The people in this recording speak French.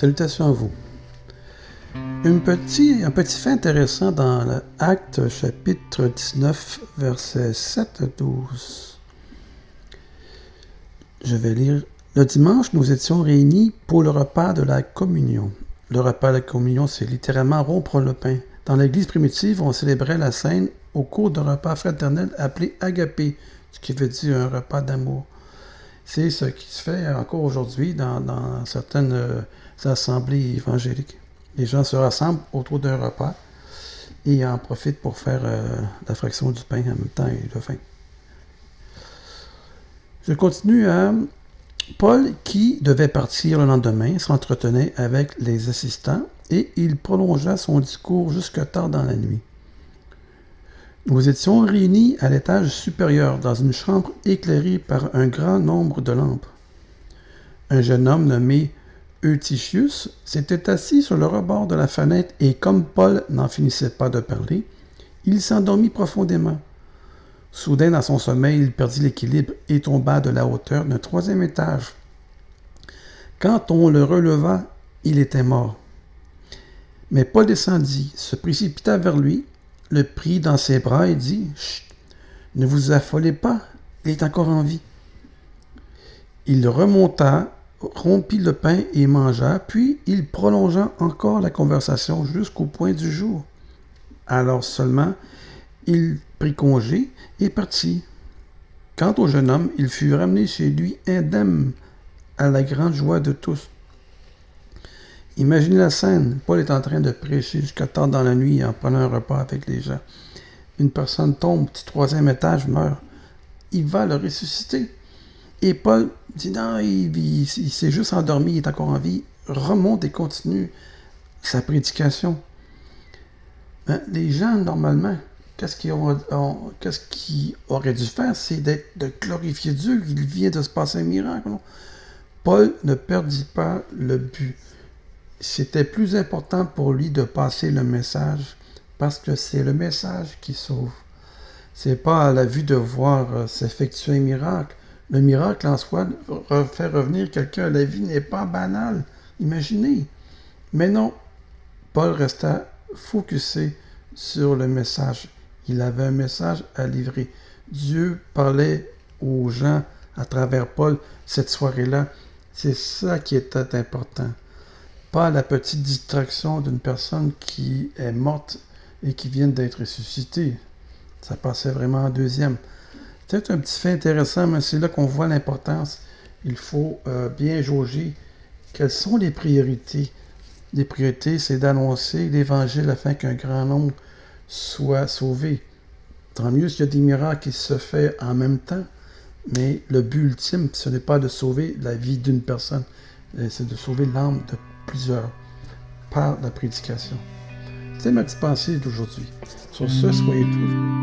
Salutations à vous. Un petit, fait intéressant dans l'Acte chapitre 19, versets 7 à 12. Je vais lire. Le dimanche, nous étions réunis pour le repas de la communion. Le repas de la communion, c'est littéralement rompre le pain. Dans l'Église primitive, on célébrait la scène au cours d'un repas fraternel appelé agapé, ce qui veut dire un repas d'amour. C'est ce qui se fait encore aujourd'hui dans, certaines euh, assemblées évangéliques. Les gens se rassemblent autour d'un repas et en profitent pour faire euh, la fraction du pain en même temps et le vin. Je continue à Paul, qui devait partir le lendemain, s'entretenait avec les assistants et il prolongea son discours jusque tard dans la nuit. Nous étions réunis à l'étage supérieur dans une chambre éclairée par un grand nombre de lampes. Un jeune homme nommé Eutychius s'était assis sur le rebord de la fenêtre et comme Paul n'en finissait pas de parler, il s'endormit profondément. Soudain, dans son sommeil, il perdit l'équilibre et tomba de la hauteur d'un troisième étage. Quand on le releva, il était mort. Mais Paul descendit, se précipita vers lui, le prit dans ses bras et dit Chut, ne vous affolez pas, il est encore en vie. Il remonta, rompit le pain et mangea, puis il prolongea encore la conversation jusqu'au point du jour. Alors seulement, il prit congé et partit. Quant au jeune homme, il fut ramené chez lui indemne, à la grande joie de tous. Imaginez la scène. Paul est en train de prêcher jusqu'à tard dans la nuit en prenant un repas avec les gens. Une personne tombe, petit troisième étage, meurt. Il va le ressusciter. Et Paul dit non, il, s'est juste endormi, il est encore en vie. Remonte et continue sa prédication. Ben, les gens, normalement, qu'est-ce qu'ils qu auraient dû faire, c'est de glorifier Dieu. Il vient de se passer un miracle. Paul ne perdit pas le but c'était plus important pour lui de passer le message parce que c'est le message qui sauve. C'est pas à la vue de voir euh, s'effectuer un miracle. Le miracle en soi, faire revenir quelqu'un la vie n'est pas banal. Imaginez. Mais non, Paul resta focusé sur le message. Il avait un message à livrer. Dieu parlait aux gens à travers Paul cette soirée-là. C'est ça qui était important pas la petite distraction d'une personne qui est morte et qui vient d'être ressuscitée. Ça passait vraiment en deuxième. Peut-être un petit fait intéressant, mais c'est là qu'on voit l'importance. Il faut euh, bien jauger quelles sont les priorités. Les priorités, c'est d'annoncer l'Évangile afin qu'un grand nombre soit sauvé. Tant mieux s'il y a des miracles qui se font en même temps, mais le but ultime, ce n'est pas de sauver la vie d'une personne, euh, c'est de sauver l'âme de par la prédication. C'est ma petite pensée d'aujourd'hui. Sur ce, soyez tous.